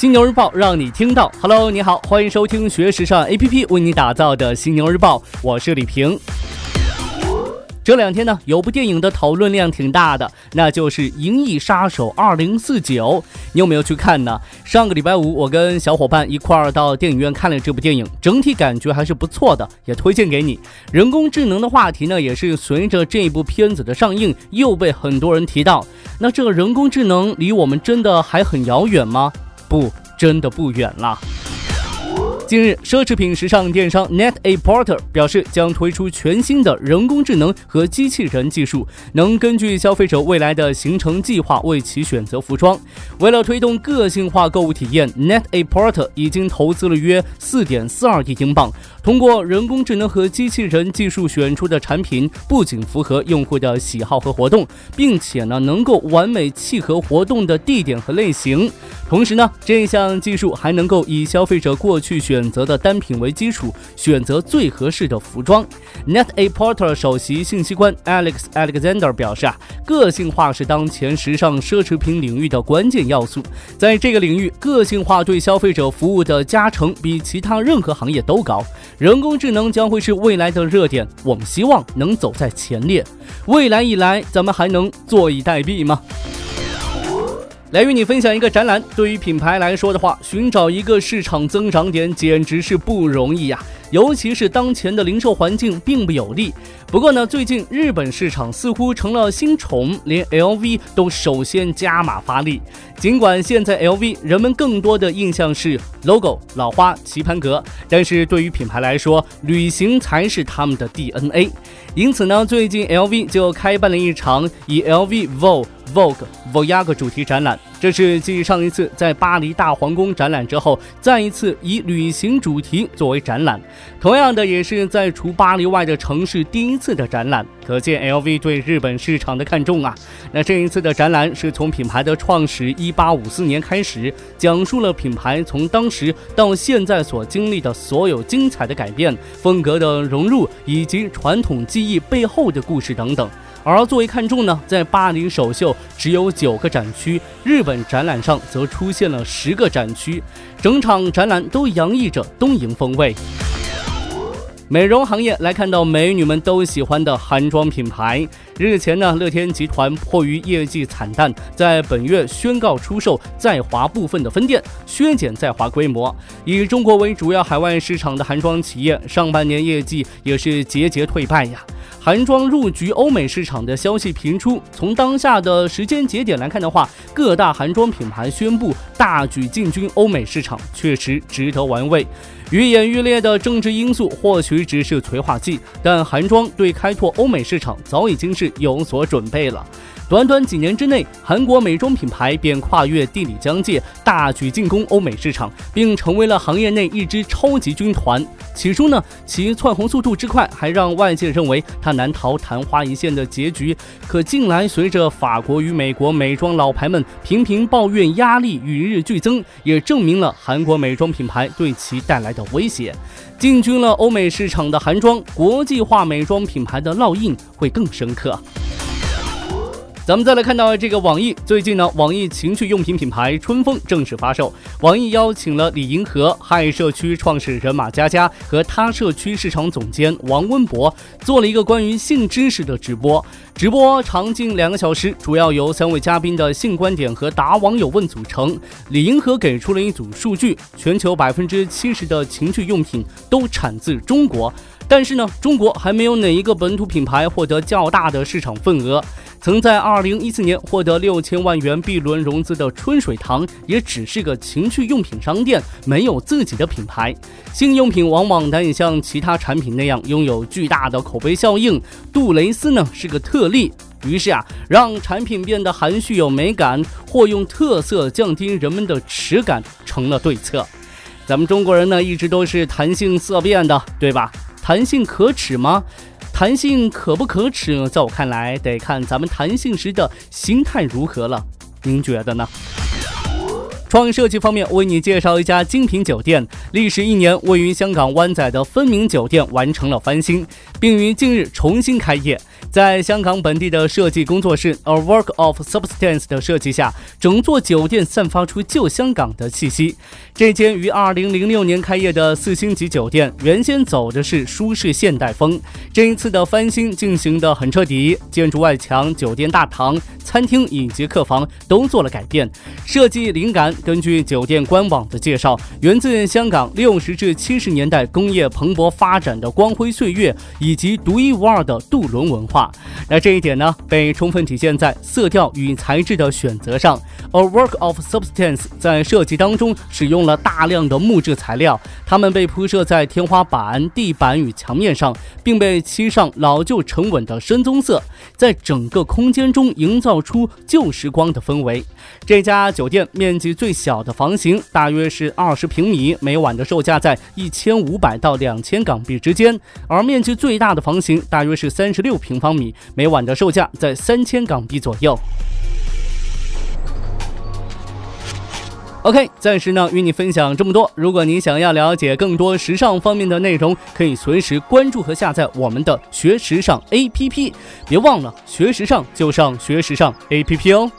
犀牛日报让你听到。Hello，你好，欢迎收听学时尚 APP 为你打造的犀牛日报，我是李平。这两天呢，有部电影的讨论量挺大的，那就是《银翼杀手二零四九》。你有没有去看呢？上个礼拜五，我跟小伙伴一块儿到电影院看了这部电影，整体感觉还是不错的，也推荐给你。人工智能的话题呢，也是随着这一部片子的上映，又被很多人提到。那这个人工智能离我们真的还很遥远吗？不，真的不远了。近日，奢侈品时尚电商 Net A Porter 表示将推出全新的人工智能和机器人技术，能根据消费者未来的行程计划为其选择服装。为了推动个性化购物体验，Net A Porter 已经投资了约四点四二亿英镑。通过人工智能和机器人技术选出的产品，不仅符合用户的喜好和活动，并且呢能够完美契合活动的地点和类型。同时呢，这项技术还能够以消费者过去选选择的单品为基础，选择最合适的服装。Net A Porter 首席信息官 Alex Alexander 表示啊，个性化是当前时尚奢侈品领域的关键要素。在这个领域，个性化对消费者服务的加成比其他任何行业都高。人工智能将会是未来的热点，我们希望能走在前列。未来一来，咱们还能坐以待毙吗？来与你分享一个展览。对于品牌来说的话，寻找一个市场增长点简直是不容易呀。尤其是当前的零售环境并不有利。不过呢，最近日本市场似乎成了新宠，连 LV 都首先加码发力。尽管现在 LV 人们更多的印象是 logo 老花棋盘格，但是对于品牌来说，旅行才是他们的 DNA。因此呢，最近 LV 就开办了一场以 LV Vogue Vogue Voyage 主题展览。这是继上一次在巴黎大皇宫展览之后，再一次以旅行主题作为展览。同样的，也是在除巴黎外的城市第一次的展览，可见 LV 对日本市场的看重啊。那这一次的展览是从品牌的创始一八五四年开始，讲述了品牌从当时到现在所经历的所有精彩的改变、风格的融入以及传统技艺背后的故事等等。而作为看重呢，在巴黎首秀只有九个展区，日本展览上则出现了十个展区，整场展览都洋溢着东瀛风味。美容行业来看到美女们都喜欢的韩妆品牌。日前呢，乐天集团迫于业绩惨淡，在本月宣告出售在华部分的分店，削减在华规模。以中国为主要海外市场的韩妆企业，上半年业绩也是节节退败呀。韩妆入局欧美市场的消息频出，从当下的时间节点来看的话，各大韩妆品牌宣布大举进军欧美市场，确实值得玩味。愈演愈烈的政治因素或许只是催化剂，但韩妆对开拓欧美市场早已经是有所准备了。短短几年之内，韩国美妆品牌便跨越地理疆界，大举进攻欧美市场，并成为了行业内一支超级军团。起初呢，其窜红速度之快，还让外界认为它难逃昙花一现的结局。可近来，随着法国与美国美妆老牌们频频抱怨压力与日俱增，也证明了韩国美妆品牌对其带来的威胁。进军了欧美市场的韩妆，国际化美妆品牌的烙印会更深刻。咱们再来看到这个网易，最近呢，网易情趣用品品牌春风正式发售。网易邀请了李银河、嗨社区创始人马佳佳和他社区市场总监王温博，做了一个关于性知识的直播。直播长近两个小时，主要由三位嘉宾的性观点和答网友问组成。李银河给出了一组数据：全球百分之七十的情趣用品都产自中国，但是呢，中国还没有哪一个本土品牌获得较大的市场份额。曾在二零一四年获得六千万元 B 轮融资的春水堂，也只是个情趣用品商店，没有自己的品牌。性用品往往难以像其他产品那样拥有巨大的口碑效应。杜蕾斯呢是个特例，于是啊，让产品变得含蓄有美感，或用特色降低人们的耻感，成了对策。咱们中国人呢，一直都是谈性色变的，对吧？弹性可耻吗？弹性可不可耻？在我看来，得看咱们弹性时的心态如何了。您觉得呢？创意设计方面，为你介绍一家精品酒店。历时一年，位于香港湾仔的分明酒店完成了翻新，并于近日重新开业。在香港本地的设计工作室 A Work of Substance 的设计下，整座酒店散发出旧香港的气息。这间于2006年开业的四星级酒店，原先走的是舒适现代风，这一次的翻新进行的很彻底，建筑外墙、酒店大堂、餐厅以及客房都做了改变。设计灵感根据酒店官网的介绍，源自香港六十至七十年代工业蓬勃发展的光辉岁月，以以及独一无二的渡轮文化。那这一点呢，被充分体现在色调与材质的选择上。A work of substance 在设计当中使用了大量的木质材料，它们被铺设在天花板、地板与墙面上，并被漆上老旧沉稳的深棕色，在整个空间中营造出旧时光的氛围。这家酒店面积最小的房型大约是二十平米，每晚的售价在一千五百到两千港币之间；而面积最大的房型大约是三十六平方。米每晚的售价在三千港币左右。OK，暂时呢与你分享这么多。如果你想要了解更多时尚方面的内容，可以随时关注和下载我们的学时尚 APP。别忘了学时尚就上学时尚 APP 哦。